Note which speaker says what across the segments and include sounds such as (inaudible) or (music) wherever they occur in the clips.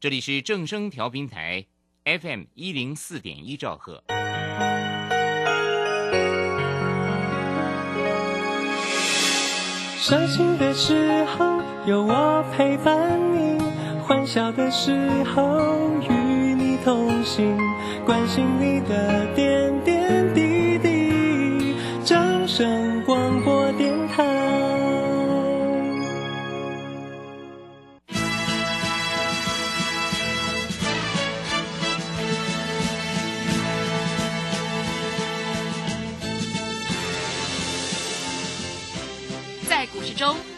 Speaker 1: 这里是正声调频台 FM 一零四点一兆赫。
Speaker 2: 伤心的时候有我陪伴你，欢笑的时候与你同行，关心你的点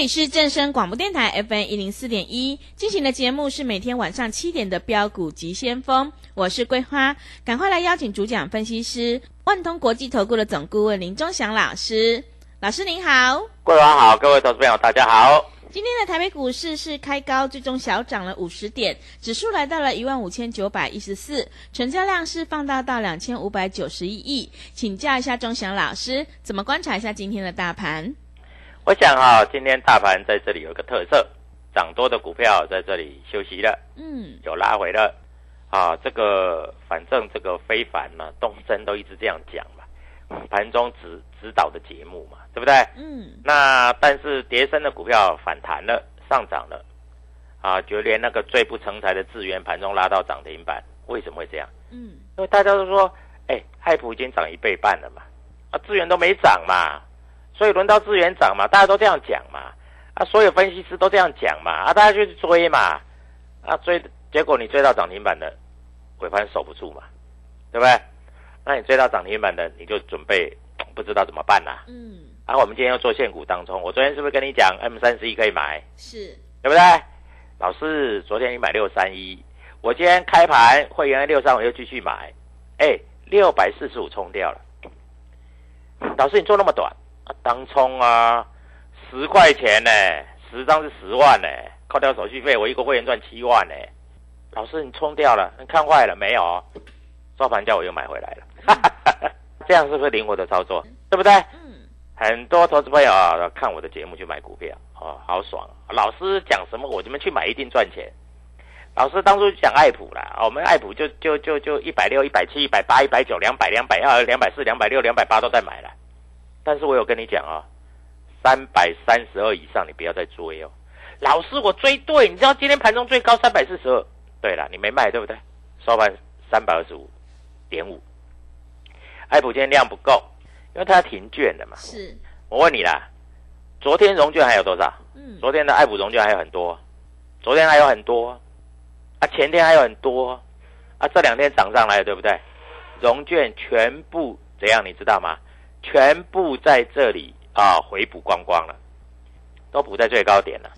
Speaker 3: 里是正声广播电台 FM 一零四点一进行的节目是每天晚上七点的标股急先锋，我是桂花，赶快来邀请主讲分析师万通国际投顾的总顾问林忠祥老师，老师您好。
Speaker 4: 桂花好，各位投资朋友大家好。
Speaker 3: 今天的台北股市是开高，最终小涨了五十点，指数来到了一万五千九百一十四，成交量是放大到两千五百九十一亿。请教一下钟祥老师，怎么观察一下今天的大盘？
Speaker 4: 我想哈、今天大盘在这里有一个特色，涨多的股票在这里休息了，
Speaker 3: 嗯，
Speaker 4: 有拉回了。啊，这个反正这个非凡嘛，东升都一直这样讲嘛，盘中指指导的节目嘛，对不对？
Speaker 3: 嗯，
Speaker 4: 那但是跌升的股票反弹了，上涨了，啊，就连那个最不成才的智源盘中拉到涨停板，为什么会这样？
Speaker 3: 嗯，
Speaker 4: 因为大家都说，哎，爱普已经涨一倍半了嘛，啊，资源都没涨嘛，所以轮到资源涨嘛，大家都这样讲嘛，啊，所有分析师都这样讲嘛，啊，大家就去追嘛，啊，追，结果你追到涨停板的，尾盘守不住嘛，对不对？那你追到涨停板的，你就准备 (tsk) 不知道怎么办啦、
Speaker 3: 嗯，
Speaker 4: 然、后我们今天要做限股当中，我昨天是不是跟你讲 M 三十一可以买，
Speaker 3: 是，
Speaker 4: 对不对？老师，昨天你买六三一，我今天开盘会员六三我又继续买，哎，六百四十五冲掉了。老师，你做那么短啊？当冲啊，十块钱呢，十张是十万呢，扣掉手续费，我一个会员赚七万呢。老师，你冲掉了，你看坏了没有？收盘价我又买回来了，(laughs) 这样是不是灵活的操作？对不对？
Speaker 3: 嗯，
Speaker 4: 很多投资朋友啊，看我的节目去买股票，哦，好爽、老师讲什么，我这边去买一定赚钱。老师当初讲爱普啦，啊我们爱普就就就就一百六、一百七、一百八、一百九、两百、两百二、两百四、两百六、两百八都在买了。但是我有跟你讲啊，三百三十二以上你不要再追哦。老师，我追对，你知道今天盘中最高三百四十二，对了，你没卖对不对？收盘三百二十五点五。爱普今天量不够，因为它停券了嘛。
Speaker 3: 是，
Speaker 4: 我问你啦，昨天融券还有多少？
Speaker 3: 嗯，
Speaker 4: 昨天的爱普融券还有很多，昨天还有很多，啊，前天还有很多，啊，这两天涨上来了，对不对？融券全部怎样，你知道吗？全部在这里啊回补光光了，都补在最高点了，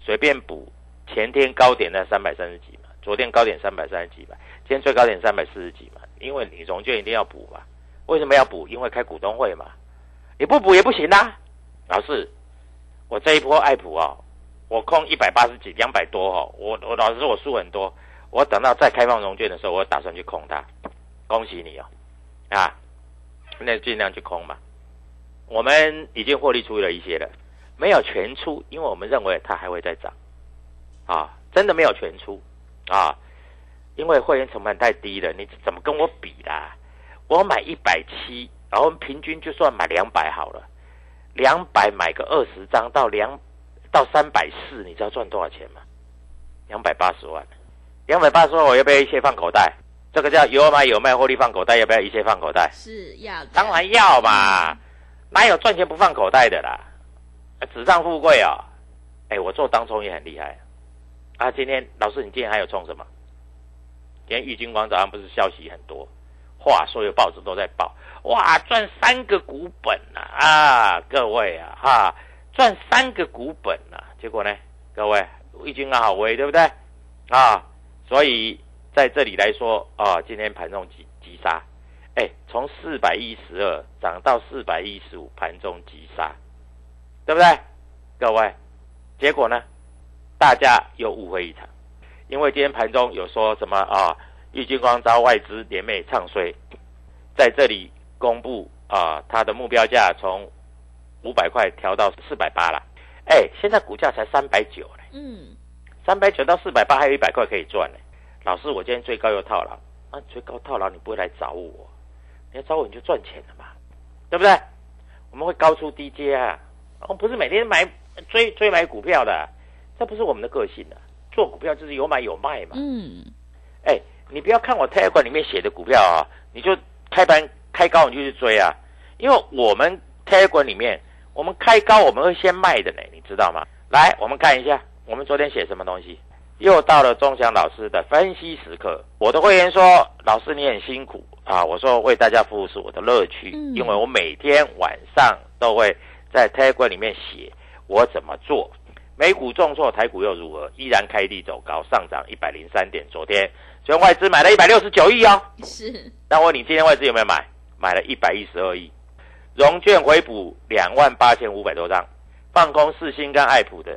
Speaker 4: 随便补。前天高点在三百三十几嘛，昨天高点三百三十几嘛，今天最高点三百四十几嘛，因为你融券一定要补嘛。为什么要补？因为开股东会嘛，你不补也不行啦、老师，我这一波爱普哦，我空一百八十几、两百多哦，我我老实说我输很多，我等到再开放融券的时候，我打算去空它，恭喜你哦，啊，那尽量去空嘛。我们已经获利出了一些了，没有全出，因为我们认为它还会再涨，啊，真的没有全出啊，因为会员成本太低了，你怎么跟我比啦？我买一百七，然后平均就算买两百好了。两百买个二十张到两到三百四，你知道赚多少钱吗？两百八十万，两百八十万我要不要一切放口袋？这个叫有买有卖，获利放口袋，要不要一切放口袋？
Speaker 3: 是要的，
Speaker 4: 当然要嘛，哪有赚钱不放口袋的啦？纸上富贵啊！哎，我做当冲也很厉害啊！今天老师，你今天还有冲什么？今天玉金光早上不是消息很多，话所有报纸都在报，哇，赚三个股本呐啊！各位啊哈，赚三个股本呐！结果呢，各位玉金刚好威，对不对啊？所以在这里来说啊，今天盘中急急杀，哎，从四百一十二涨到四百一十五，盘中急杀。对不对，各位？结果呢？大家又误会一场，因为今天盘中有说什么啊？郁金光招外资联袂唱衰，在这里公布啊，它的目标价从五百块调到四百八了。哎，现在股价才三百九嘞。
Speaker 3: 嗯，
Speaker 4: 三百九到四百八还有一百块可以赚呢。老师，我今天最高又套牢，啊，最高套牢你不会来找我，你要找我你就赚钱了嘛，对不对？我们会高出低阶啊。我不是每天买追追买股票的，这不是我们的个性的。做股票就是有买有卖嘛。
Speaker 3: 嗯，
Speaker 4: 哎，你不要看我 Telegram 里面写的股票啊，你就开盘开高你就去追啊。因为我们 Telegram 里面，我们开高我们会先卖的呢，你知道吗？来，我们看一下，我们昨天写什么东西？又到了钟祥老师的分析时刻。我的会员说：“老师你很辛苦啊。”我说：“为大家服务是我的乐趣，因为我每天晚上都会。”在 Telegram 里面写我怎么做，美股重挫，台股又如何？依然开低走高，上涨一百零三点。昨天，昨天外资买了一百六十九亿哦。
Speaker 3: 是。
Speaker 4: 那我问你，今天外资有没有买？买了一百一十二亿。融券回补两万八千五百多张，放空四星跟爱普的，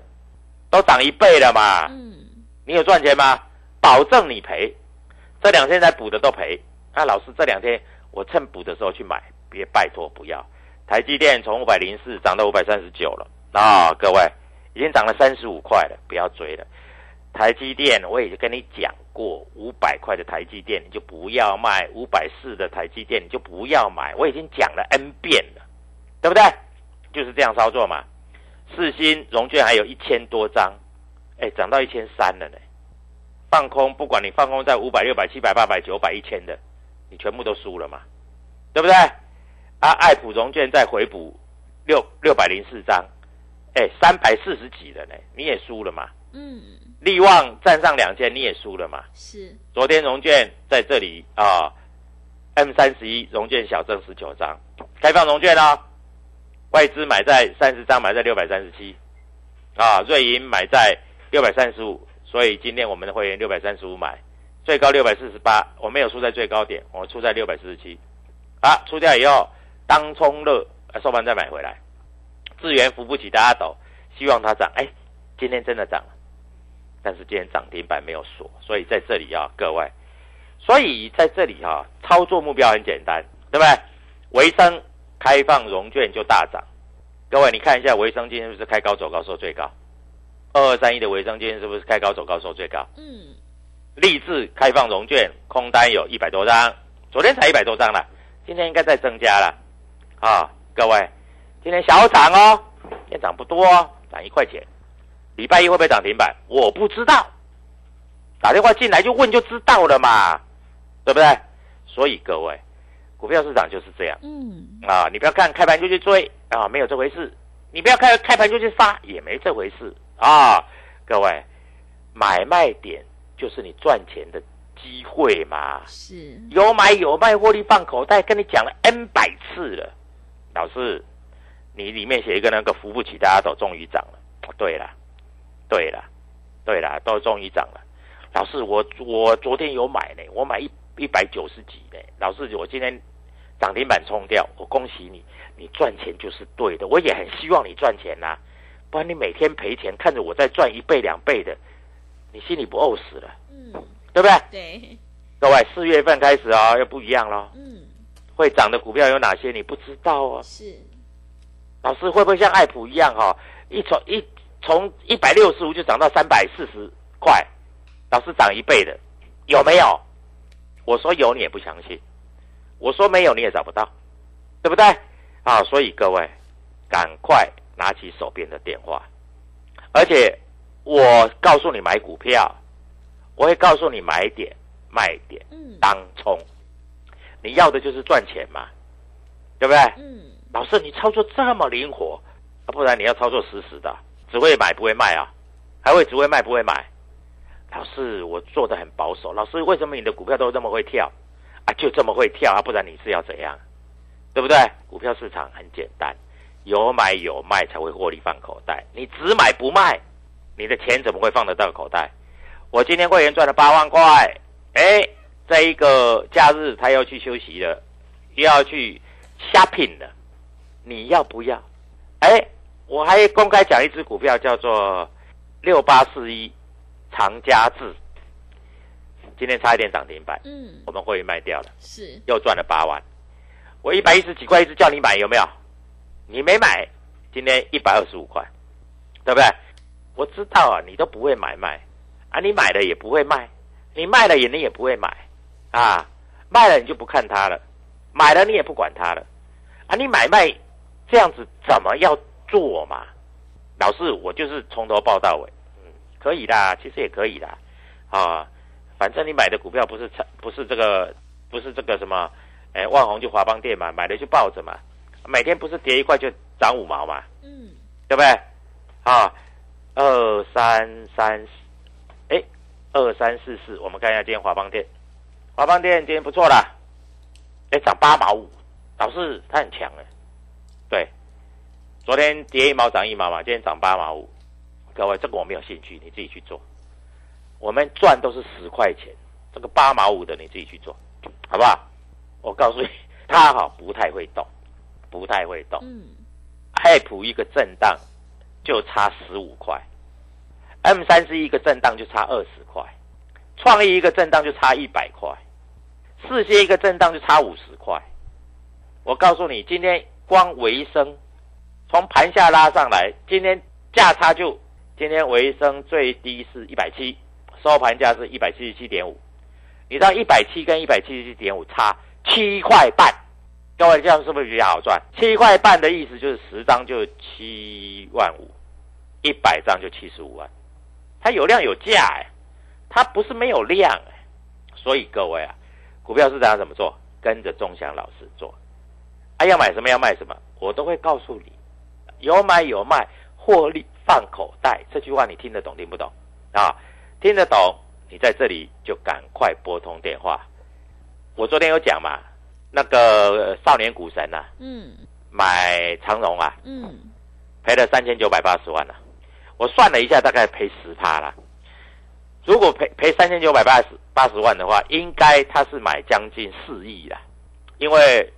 Speaker 4: 都涨一倍了嘛。嗯。你有赚钱吗？保证你赔。这两天在补的都赔。啊，老师，这两天我趁补的时候去买，别拜托不要。台积电从五百零四涨到五百三十九了啊！各位，已经涨了三十五块了，不要追了。台积电我已经跟你讲过，五百块的台积电你就不要卖，五百四的台积电你就不要买。我已经讲了 N 遍了，对不对？就是这样操作嘛。四星融券还有一千多张，哎，涨到一千三了呢。放空，不管你放空在五百、六百、七百、八百、九百、一千的，你全部都输了嘛，对不对？啊，爱普融券再回补六六百零四张，哎，三百四十几了呢，你也输了嘛？嗯，利旺站上两千，你也输了嘛？
Speaker 3: 是。
Speaker 4: 昨天融券在这里啊，M 三十一融券小增十九张，开放融券哦，外资买在三十张，买在六百三十七，啊，瑞银买在六百三十五，所以今天我们的会员六百三十五买，最高六百四十八，我没有出在最高点，我出在六百四十七，啊，出掉以后。当冲热，收盘再买回来，资源扶不起大家抖，希望它涨。哎，今天真的涨了，但是今天涨停板没有锁，所以在这里啊，各位，所以在这里啊，操作目标很简单，对不对？维生开放融券就大涨，各位你看一下，维生今天是不是开高走高收最高？二二三一的维生今天是不是开高走高收最高？嗯。立志开放融券空单有一百多张，昨天才一百多张了，今天应该再增加了。啊，各位，今天小涨哦，也涨不多，涨一块钱。礼拜一会不会涨停板？我不知道，打电话进来就问就知道了嘛，对不对？所以各位，股票市场就是这样。嗯。啊，你不要看开盘就去追啊，没有这回事。你不要开开盘就去杀，也没这回事啊。各位，买卖点就是你赚钱的。机会嘛，
Speaker 3: 是
Speaker 4: 有买有卖，获利放口袋，跟你讲了 N 百次了。老师，你里面写一个那个扶不起，大家都终于涨了。对了，对了，对了，都终于涨了。老师，我我昨天有买呢，我买一一百九十几呢。老师，我今天涨停板冲掉，我恭喜你，你赚钱就是对的。我也很希望你赚钱呐，不然你每天赔钱，看着我在赚一倍两倍的，你心里不呕死了？嗯，对不对？
Speaker 3: 对。
Speaker 4: 各位，四月份开始啊，又不一样了。嗯。会涨的股票有哪些？你不知道哦。
Speaker 3: 是，
Speaker 4: 老师会不会像爱普一样哈？一从一从一百六十五就涨到三百四十块，老师涨一倍的，有没有？我说有你也不相信，我说没有你也找不到，对不对？啊，所以各位赶快拿起手边的电话，而且我告诉你买股票，我会告诉你买点、卖点、
Speaker 3: 嗯
Speaker 4: 当冲。你要的就是赚钱嘛，对不对？
Speaker 3: 嗯
Speaker 4: 老师，你操作这么灵活，啊、不然你要操作死死的，只会买不会卖啊，还会只会卖不会买。老师，我做的很保守。老师，为什么你的股票都这么会跳啊？就这么会跳啊？不然你是要怎样？对不对？股票市场很简单，有买有卖才会获利放口袋。你只买不卖，你的钱怎么会放得到口袋？我今天会员赚了八万块，哎，这一个假日他要去休息了，又要去 shopping 了，你要不要？哎，我还公开讲一只股票叫做六八四一长家智，今天差一点涨停板，
Speaker 3: 嗯
Speaker 4: 我们会员卖掉了，
Speaker 3: 是
Speaker 4: 又赚了八万。我一百一十几块一直叫你买，有没有？你没买，今天一百二十五块，对不对？我知道啊，你都不会买卖啊，你买了也不会卖，你卖了也你也不会买啊，卖了你就不看它了，买了你也不管它了啊，你买卖这样子怎么要做嘛？老师，我就是从头报到尾，嗯，可以啦，其实也可以啦，啊，反正你买的股票不是不是这个不是这个什么，哎，万红就华邦店嘛，买了就抱着嘛，每天不是跌一块就涨五毛嘛，
Speaker 3: 嗯。
Speaker 4: 对不对？啊，二三三四，哎，二三四四，我们看一下今天华邦店，华邦店今天不错啦，哎，涨八毛五，老师他很强哎，对，昨天跌一毛涨一毛嘛，今天涨八毛五，各位这个我没有兴趣，你自己去做，我们赚都是十块钱，这个八毛五的你自己去做，好不好？我告诉你，他好不太会动，不太会动。
Speaker 3: 嗯
Speaker 4: 爱普一个震荡就差十五块，M 三十一个震荡就差二十块，创意一个震荡就差一百块，世界一个震荡就差五十块。我告诉你，今天光维生从盘下拉上来，今天价差就今天维生最低是一百七，收盘价是一百七十七点五。你知道一百七跟一百七十七点五差七块半。各位这样是不是比较好赚？七块半的意思就是十张就七万五，一百张就七十五万。它有量有价哎，它不是没有量哎。所以各位啊，股票市场怎么做？跟着钟祥老师做。啊，要买什么要卖什么，我都会告诉你。有买有卖，获利放口袋。这句话你听得懂听不懂？啊，听得懂，你在这里就赶快拨通电话。我昨天有讲嘛，那个少年股神呐、啊，
Speaker 3: 嗯
Speaker 4: 买长荣啊，
Speaker 3: 嗯
Speaker 4: 赔了三千九百八十万了、我算了一下，大概赔十趴啦。如果赔赔三千九百八十八十万的话，应该他是买将近四亿啦，因为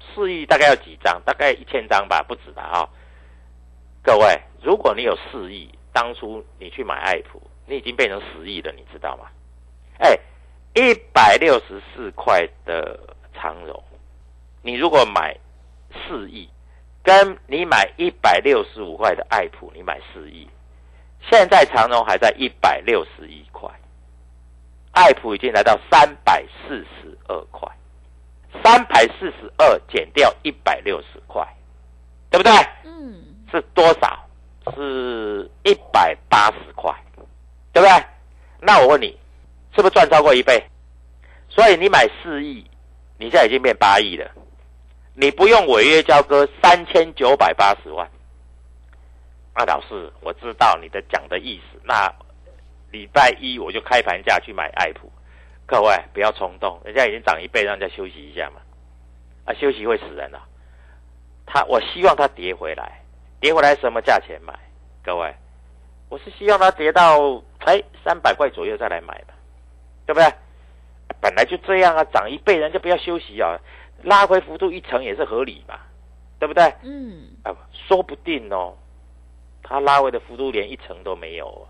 Speaker 4: 四亿大概要几张？大概一千张吧，不止吧啊、各位，如果你有四亿，当初你去买爱普，你已经变成十亿了，你知道吗？哎，一百六十四块的长荣，你如果买四亿，跟你买一百六十五块的爱普，你买四亿，现在长荣还在一百六十一块，爱普已经来到三百四十二块，三百四十二减掉一百六十块，对不对？
Speaker 3: 嗯
Speaker 4: 是多少？是一百八十块，对不对？那我问你，是不是赚超过一倍？所以你买四亿，你现在已经变八亿了，你不用违约交割三千九百八十万。那，老师，我知道你的讲的意思。那礼拜一我就开盘价去买爱普，各位不要冲动，人家已经涨一倍，让人家休息一下嘛。啊，休息会死人的、他我希望它跌回来，跌回来什么价钱买？各位，我是希望它跌到哎三百块左右再来买嘛，对不对？本来就这样啊，涨一倍，人家不要休息啊，拉回幅度一成也是合理嘛，对不对？
Speaker 3: 嗯
Speaker 4: 啊，说不定哦，它拉回的幅度连一成都没有、哦，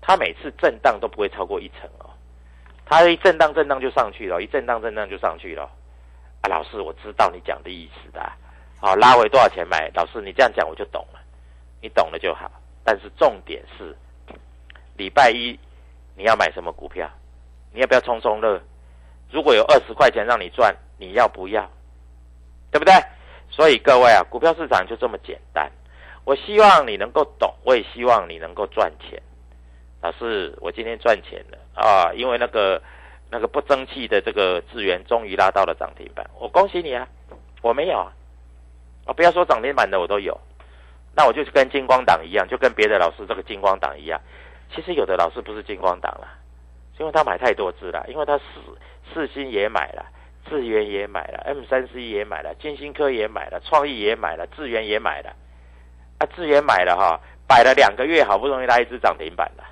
Speaker 4: 它每次震荡都不会超过一成哦，它一震荡震荡就上去了，一震荡震荡就上去了。啊，老师，我知道你讲的意思的、啊，好，拉回多少钱买？老师，你这样讲我就懂了，你懂了就好。但是重点是，礼拜一你要买什么股票？你要不要冲冲乐？如果有二十块钱让你赚，你要不要？对不对？所以各位啊，股票市场就这么简单。我希望你能够懂，我也希望你能够赚钱。老师，我今天赚钱了，啊，因为那个那个不争气的这个资源终于拉到了涨停板，我恭喜你啊！我没有啊，啊，不要说涨停板的我都有，那我就跟金光党一样，就跟别的老师这个金光党一样。其实有的老师不是金光党了，因为他买太多只了，因为他死四星也买了，智源也买了，M 三 C 也买了，金星科也买了，创意也买了，智源也买了，啊，智源买了哈，摆了两个月，好不容易拉一只涨停板了，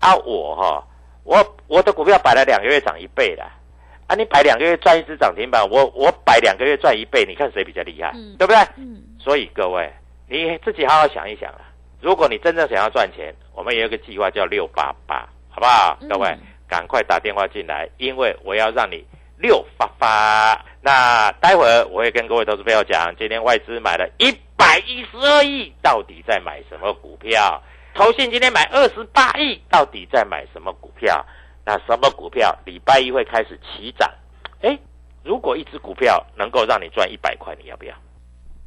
Speaker 4: 啊，我哈，我我的股票摆了两个月涨一倍了，啊，你摆两个月赚一只涨停板，我我摆两个月赚一倍，你看谁比较厉害，
Speaker 3: 嗯
Speaker 4: 对不对？
Speaker 3: 嗯，
Speaker 4: 所以各位，你自己好好想一想啊。如果你真正想要赚钱，我们有一个计划叫六八八，好不好？
Speaker 3: 嗯
Speaker 4: 各位，赶快打电话进来，因为我要让你六发发。那待会儿我会跟各位投资朋友讲，今天外资买了一百一十二亿，到底在买什么股票？投信今天买二十八亿，到底在买什么股票？那什么股票礼拜一会开始起涨？哎，如果一只股票能够让你赚一百块，你要不要？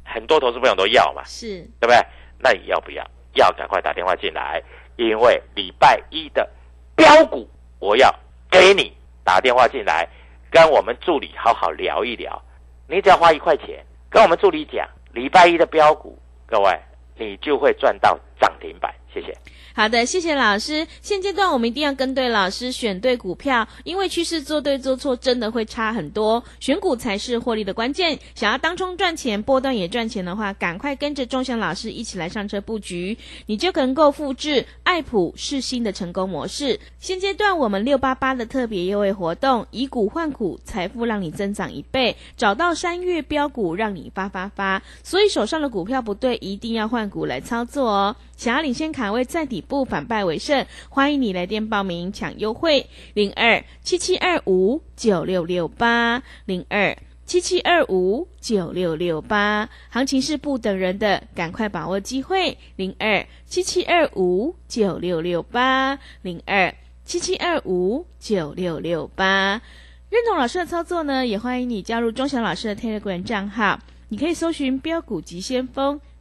Speaker 4: 很多投资朋友都要嘛，
Speaker 3: 是，
Speaker 4: 对不对？那你要不要？要赶快打电话进来，因为礼拜一的标股我要给你打电话进来，跟我们助理好好聊一聊。你只要花一块钱跟我们助理讲，礼拜一的标股，各位你就会赚到涨停板。谢谢。
Speaker 3: 好的，谢谢老师。现阶段我们一定要跟对老师，选对股票，因为趋势做对做错真的会差很多，选股才是获利的关键。想要当冲赚钱，波段也赚钱的话，赶快跟着钟祥老师一起来上车布局，你就能够复制爱普世新的成功模式。现阶段我们六八八的特别优惠活动，以股换股，财富让你增长一倍，找到三月标股让你发发发。所以手上的股票不对，一定要换股来操作哦。想要领先卡位在底部反败为胜，欢迎你来电报名抢优惠，零二七七二五九六六八零二七七二五九六六八。行情是不等人的，赶快把握机会，零二七七二五九六六八零二七七二五九六六八。认同老师的操作呢，也欢迎你加入钟祥老师的 Telegram 账号，你可以搜寻“标股急先锋”。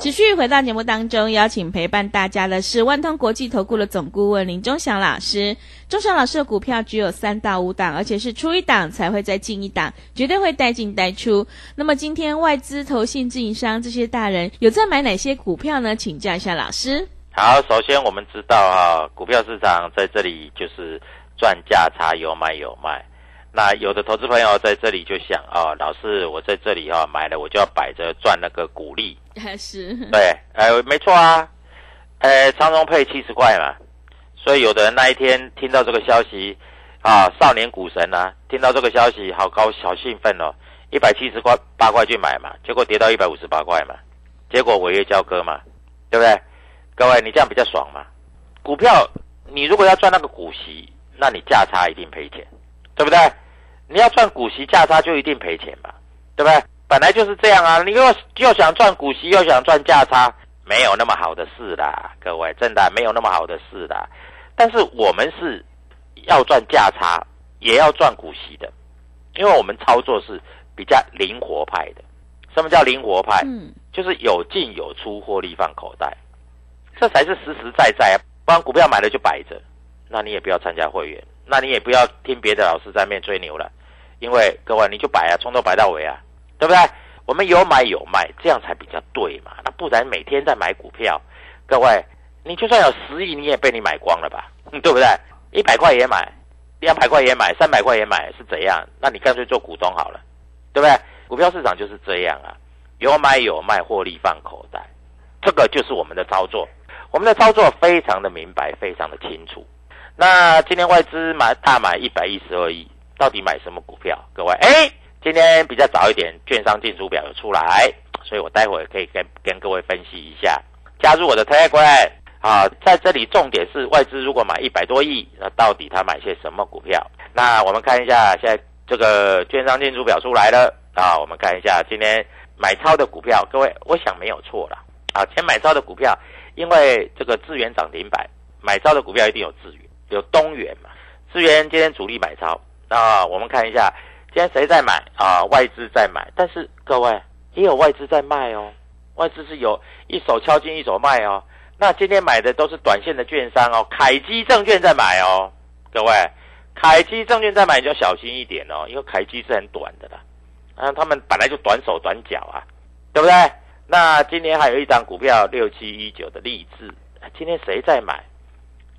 Speaker 3: 持续回到节目当中，邀请陪伴大家的是万通国际投顾的总顾问林忠祥老师。忠祥老师的股票只有三到五档，而且是出一档才会再进一档，绝对会带进带出。那么今天外资、投信、自营商这些大人有在买哪些股票呢？请教一下老师。
Speaker 4: 好，首先我们知道啊、股票市场在这里就是赚价差，有买有卖。那有的投资朋友在这里就想哦，老师，我在这里哈、买了，我就要摆着赚那个股利。(laughs)
Speaker 3: 是，
Speaker 4: 对，呃，没错啊，呃，长荣配七十块嘛，所以有的人那一天听到这个消息，啊，少年股神啊，听到这个消息，好高，好兴奋哦，一百七十块八块去买嘛，结果跌到一百五十八块嘛，结果违约交割嘛，对不对？各位，你这样比较爽嘛？股票你如果要赚那个股息，那你价差一定赔钱，对不对？你要赚股息价差就一定赔钱嘛，对不对？本来就是这样啊，你又又想赚股息，又想赚价差，没有那么好的事啦，各位，真的没有那么好的事啦。但是我们是要赚价差，也要赚股息的，因为我们操作是比较灵活派的。什么叫灵活派？
Speaker 3: 嗯，
Speaker 4: 就是有进有出，获利放口袋，这才是实实在在啊。不然股票买了就摆着，那你也不要参加会员，那你也不要听别的老师在面吹牛了，因为各位你就摆啊，从头摆到尾啊，对不对？我们有买有卖，这样才比较对嘛。那不然每天在买股票，各位，你就算有十亿，你也被你买光了吧，对不对？一百块也买，两百块也买，三百块也买，是怎样？那你干脆做股东好了，对不对？股票市场就是这样啊，有买有卖，获利放口袋，这个就是我们的操作。我们的操作非常的明白，非常的清楚。那今天外资买大买一百一十二亿，到底买什么股票？各位，哎，今天比较早一点，券商进出表有出来，所以我待会可以跟跟各位分析一下。加入我的 tagram 啊，在这里重点是外资如果买一百多亿，那到底他买些什么股票？那我们看一下，现在这个券商进出表出来了啊，我们看一下今天买超的股票，各位，我想没有错了啊，前买超的股票，因为这个资源涨停板，买超的股票一定有资源。有东元嘛？资源今天主力买超，那我们看一下，今天谁在买啊？外资在买，但是各位也有外资在卖哦。外资是有一手敲进一手卖哦。那今天买的都是短线的券商哦，凯基证券在买哦。各位，凯基证券在买你就小心一点哦，因为凯基是很短的啦，啊，他们本来就短手短脚啊，对不对？那今天还有一张股票六七一九的励志，今天谁在买？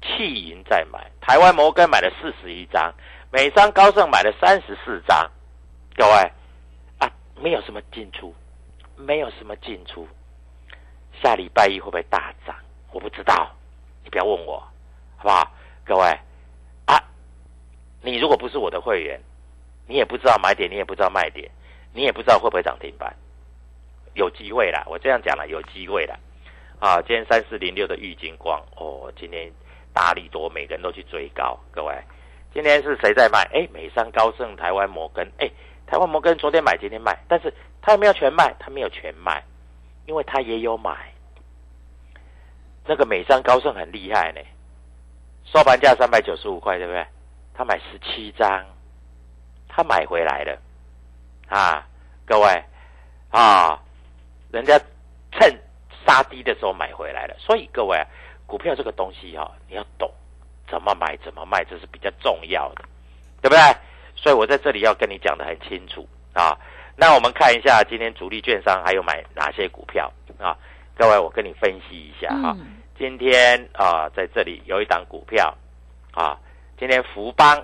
Speaker 4: 弃银在买，台湾摩根买了四十一张，美商高盛买了三十四张，各位啊，没有什么进出，没有什么进出，下礼拜一会不会大涨？我不知道，你不要问我，好不好？各位啊，你如果不是我的会员，你也不知道买点，你也不知道卖点，你也不知道会不会涨停板，有机会啦，我这样讲了，有机会啦。啊，今天三四零六的玉金光哦，今天。大力多，每个人都去追高。各位，今天是谁在卖？哎，美商高盛、台湾摩根。哎，台湾摩根昨天买，今天卖，但是他没有全卖，他没有全卖，因为他也有买。那个美商高盛很厉害呢，收盘价三百九十五块，对不对？他买十七张，他买回来了啊！各位啊，人家趁杀低的时候买回来了，所以各位。股票这个东西哈，你要懂怎么买怎么卖，这是比较重要的，对不对？所以我在这里要跟你讲的很清楚啊。那我们看一下今天主力券商还有买哪些股票啊？各位，我跟你分析一下哈。今天啊，在这里有一档股票啊，今天福邦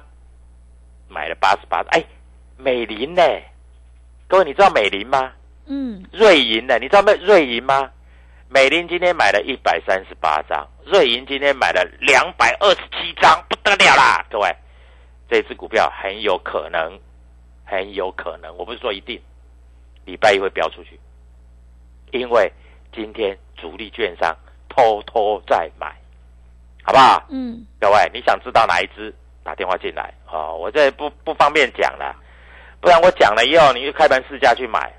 Speaker 4: 买了八十八，哎，美林呢？各位你知道美林吗？嗯。瑞银呢？你知道瑞瑞银吗？美林今天买了一百三十八张，瑞银今天买了两百二十七张，不得了啦！各位，这只股票很有可能，很有可能，我不是说一定，礼拜一会飙出去，因为今天主力券商偷偷在买，好不好？嗯，各位，你想知道哪一只？打电话进来哦，我这不不方便讲了，不然我讲了以后，你就开盘试价去买，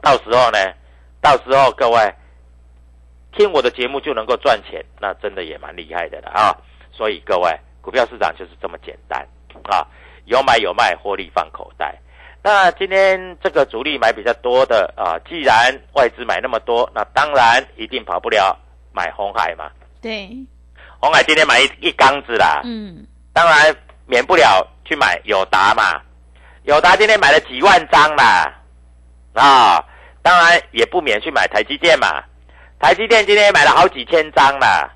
Speaker 4: 到时候呢，到时候各位。听我的节目就能够赚钱，那真的也蛮厉害的了啊！所以各位，股票市场就是这么简单啊，有买有卖，获利放口袋。那今天这个主力买比较多的啊，既然外资买那么多，那当然一定跑不了买红海嘛。
Speaker 3: 对，
Speaker 4: 红海今天买一一缸子啦，嗯，当然免不了去买友达嘛。友达今天买了几万张啦，啊，当然也不免去买台积电嘛。台积电今天也买了好几千张了，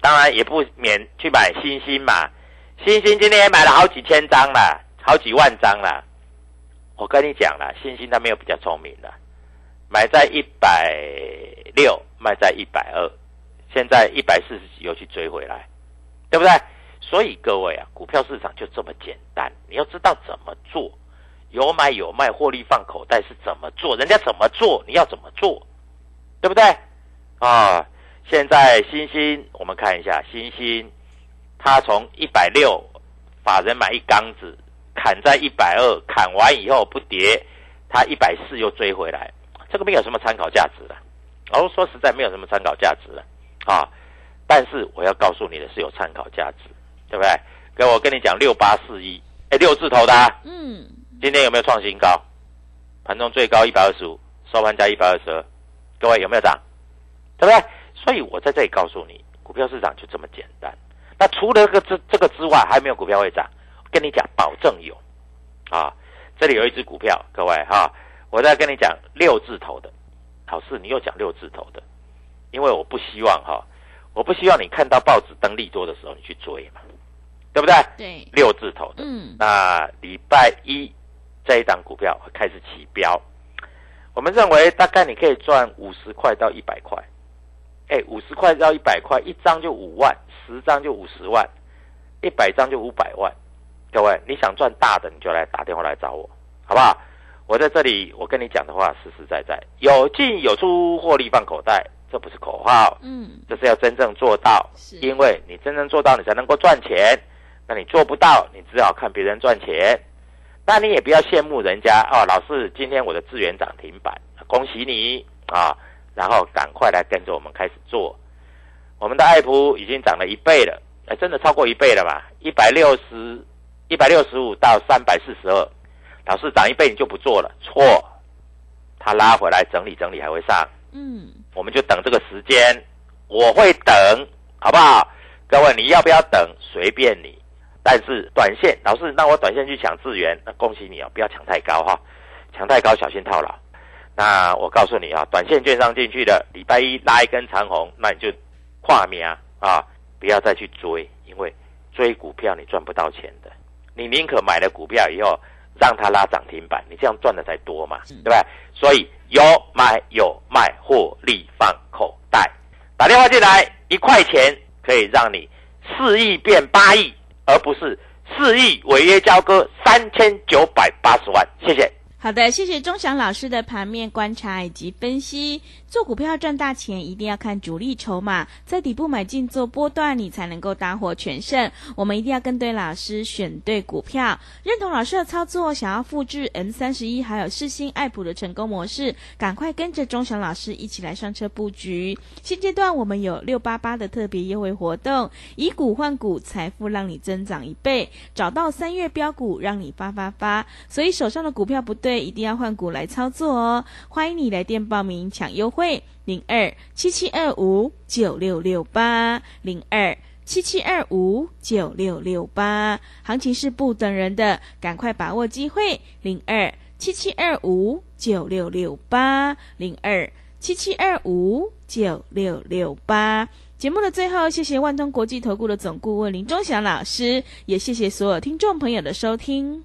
Speaker 4: 当然也不免去买星星嘛。星星今天也买了好几千张了，好几万张了。我跟你讲了，星星他没有比较聪明的，买在一百六，卖在一百二，现在一百四十几又去追回来，对不对？所以各位啊，股票市场就这么简单，你要知道怎么做，有买有卖，获利放口袋是怎么做，人家怎么做，你要怎么做，对不对？啊，现在星星，我们看一下星星，它从一百六，法人买一缸子，砍在一百二，砍完以后不跌，它一百四又追回来，这个没有什么参考价值的。哦，说实在没有什么参考价值了啊。但是我要告诉你的是有参考价值，对不对？跟我跟你讲六八四一，哎，六字头的，嗯，今天有没有创新高？盘中最高一百二十五，收盘价一百二十二，各位有没有涨？对不对？所以我在这里告诉你，股票市场就这么简单。那除了个这这个之外，还没有股票会涨。跟你讲，保证有啊！这里有一只股票，各位哈，我在跟你讲六字头的。老师，你又讲六字头的，因为我不希望哈，我不希望你看到报纸登利多的时候你去追嘛，对不对？
Speaker 3: 对，
Speaker 4: 六字头的。嗯。那礼拜一这一档股票开始起标，我们认为大概你可以赚五十块到一百块。哎，五十块到一百块，一张就五万，十张就五十万，一百张就五百万。各位，你想赚大的，你就来打电话来找我，好不好？我在这里，我跟你讲的话实实在在，有进有出，获利放口袋，这不是口号，
Speaker 3: 嗯，
Speaker 4: 这是要真正做到。
Speaker 3: 是
Speaker 4: 因为你真正做到，你才能够赚钱。那你做不到，你只好看别人赚钱。那你也不要羡慕人家哦，老师，今天我的资源涨停板，恭喜你啊！然后赶快来跟着我们开始做。我们的爱普已经涨了一倍了，哎，真的超过一倍了嘛？一百六十，一百六十五到三百四十二。老师涨一倍你就不做了，错，它拉回来整理整理还会上。
Speaker 3: 嗯，
Speaker 4: 我们就等这个时间，我会等，好不好？各位，你要不要等？随便你。但是短线，老师，那我短线去抢资源，那恭喜你哦，不要抢太高哈，抢太高小心套牢。那我告诉你啊，短线券商进去的，礼拜一拉一根长红，那你就跨名啊，不要再去追，因为追股票你赚不到钱的，你宁可买了股票以后让它拉涨停板，你这样赚的才多嘛，对吧？所以有买有卖，获利放口袋。打电话进来，一块钱可以让你四亿变八亿，而不是四亿违约交割三千九百八十万。谢谢。
Speaker 3: 好的，谢谢钟祥老师的盘面观察以及分析。做股票赚大钱，一定要看主力筹码，在底部买进做波段，你才能够大获全胜。我们一定要跟对老师，选对股票，认同老师的操作，想要复制 M 三十一还有世星爱普的成功模式，赶快跟着钟祥老师一起来上车布局。现阶段我们有六八八的特别优惠活动，以股换股，财富让你增长一倍，找到三月标股，让你发发发。所以手上的股票不对，一定要换股来操作哦。欢迎你来电报名抢优惠。零二七七二五九六六八零二七七二五九六六八，行情是不等人的，赶快把握机会。零二七七二五九六六八零二七七二五九六六八。节目的最后，谢谢万通国际投顾的总顾问林忠祥老师，也谢谢所有听众朋友的收听。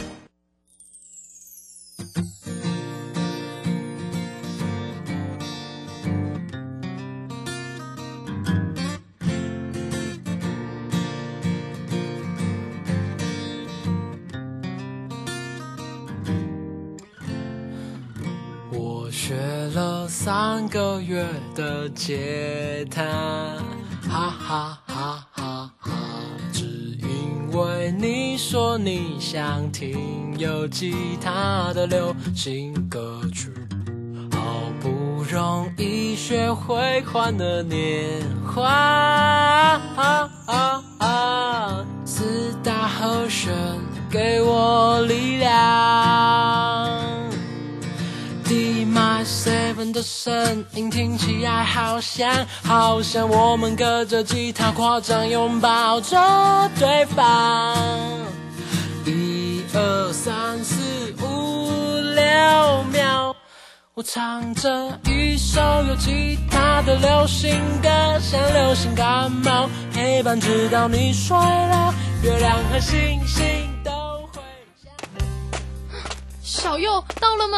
Speaker 2: 个月的吉他，哈哈哈哈哈！只因为你说你想听有吉他的流行歌曲，好不容易学会换了年华，四大和弦给我力量。Seven 的声音听起来好像，好像我们隔着吉他夸张拥抱着对方。一二三四五六秒，我唱着一首有吉他的流行歌，像流行感冒，黑板直到你睡了，月亮和星星都会。
Speaker 5: 小右到了吗？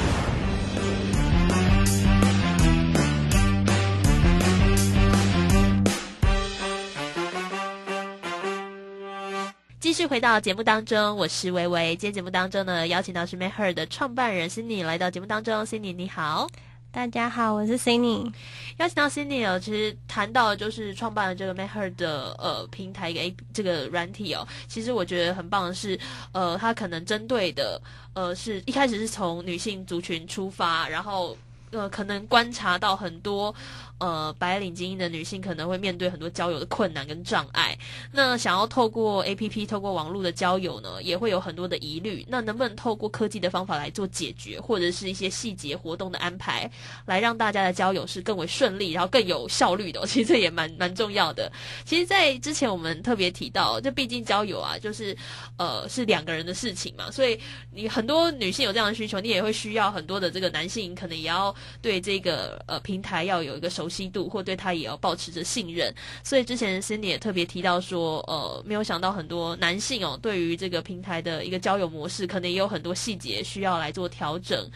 Speaker 6: 继续回到节目当中，我是维维。今天节目当中呢，邀请到是 Maher 的创办人 Cindy 来到节目当中。Cindy 你好，
Speaker 7: 大家好，我是 Cindy。
Speaker 6: 邀请到 Cindy 哦，其实谈到就是创办了这个 Maher 的呃平台一个 A 这个软体哦，其实我觉得很棒的是，呃，它可能针对的呃是一开始是从女性族群出发，然后呃可能观察到很多。呃，白领精英的女性可能会面对很多交友的困难跟障碍。那想要透过 A P P、透过网络的交友呢，也会有很多的疑虑。那能不能透过科技的方法来做解决，或者是一些细节活动的安排，来让大家的交友是更为顺利，然后更有效率的？(laughs) 其实这也蛮蛮重要的。其实，在之前我们特别提到，就毕竟交友啊，就是呃是两个人的事情嘛，所以你很多女性有这样的需求，你也会需要很多的这个男性，可能也要对这个呃平台要有一个熟。悉度或对他也要保持着信任，所以之前 Cindy 也特别提到说，呃，没有想到很多男性哦，对于这个平台的一个交友模式，可能也有很多细节需要来做调整。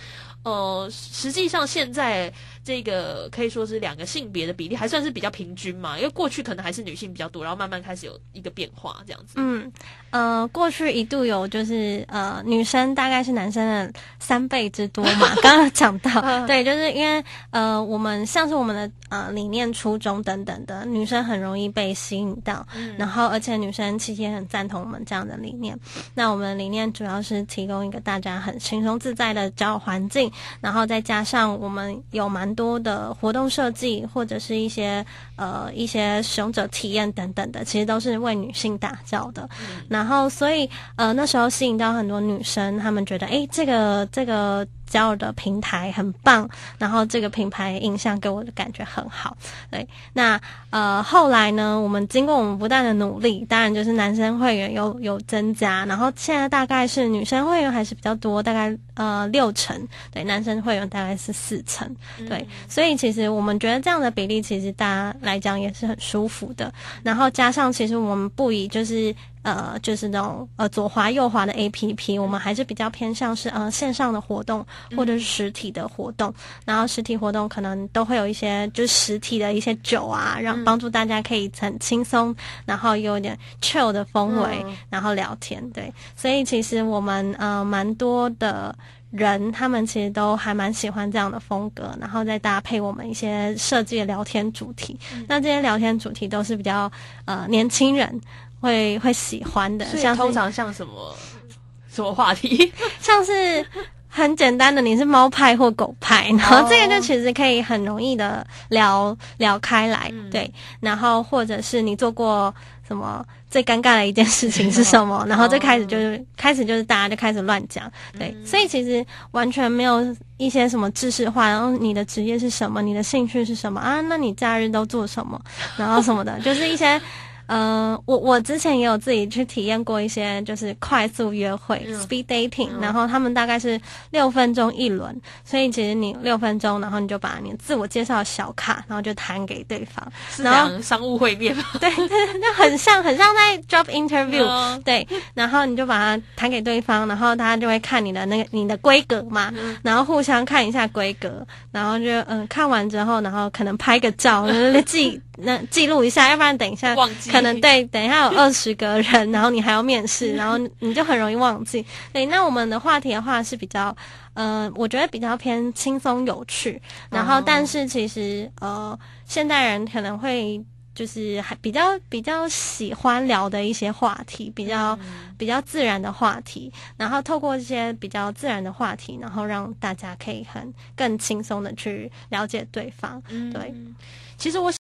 Speaker 6: 呃，实际上现在这个可以说是两个性别的比例还算是比较平均嘛，因为过去可能还是女性比较多，然后慢慢开始有一个变化这样子。
Speaker 7: 嗯，呃，过去一度有就是呃，女生大概是男生的三倍之多嘛。刚刚讲到，(laughs) 对，就是因为呃，我们像是我们的呃理念、初衷等等的，女生很容易被吸引到，然后而且女生其实也很赞同我们这样的理念。那我们的理念主要是提供一个大家很轻松自在的交友环境。然后再加上我们有蛮多的活动设计，或者是一些呃一些使用者体验等等的，其实都是为女性打造的。然后所以呃那时候吸引到很多女生，她们觉得哎这个这个。交友的平台很棒，然后这个品牌印象给我的感觉很好。对，那呃后来呢，我们经过我们不断的努力，当然就是男生会员有有增加，然后现在大概是女生会员还是比较多，大概呃六成，对，男生会员大概是四成，对，所以其实我们觉得这样的比例其实大家来讲也是很舒服的。然后加上其实我们不以就是。呃，就是那种呃左滑右滑的 A P P，我们还是比较偏向是呃线上的活动或者是实体的活动，然后实体活动可能都会有一些就是实体的一些酒啊，让帮助大家可以很轻松，然后有点 chill 的氛围，然后聊天，对，所以其实我们呃蛮多的人，他们其实都还蛮喜欢这样的风格，然后再搭配我们一些设计的聊天主题，那这些聊天主题都是比较呃年轻人。会会喜欢的，
Speaker 6: 像通常像什么什么话题，(laughs)
Speaker 7: 像是很简单的，你是猫派或狗派，然后这个就其实可以很容易的聊聊开来，对，然后或者是你做过什么最尴尬的一件事情是什么，(laughs) 然后最开始就是开始就是大家就开始乱讲，对，所以其实完全没有一些什么知识化，然后你的职业是什么，你的兴趣是什么啊？那你假日都做什么？然后什么的，就是一些。呃，我我之前也有自己去体验过一些，就是快速约会 （speed dating），然后他们大概是六分钟一轮，所以其实你六分钟，然后你就把你自我介绍小卡，然后就弹给对方，
Speaker 6: 然后商务会面
Speaker 7: 对对，那很像很像在 job interview，对，然后你就把它弹给对方，然后他就会看你的那个你的规格嘛，然后互相看一下规格，然后就嗯看完之后，然后可能拍个照，记那记录一下，要不然等一下可能对，等一下有二十个人，然后你还要面试，(laughs) 然后你就很容易忘记。对，那我们的话题的话是比较，呃，我觉得比较偏轻松有趣，然后但是其实呃，现代人可能会就是还比较比较喜欢聊的一些话题，比较比较自然的话题，然后透过这些比较自然的话题，然后让大家可以很更轻松的去了解对方。对，
Speaker 6: 其实我。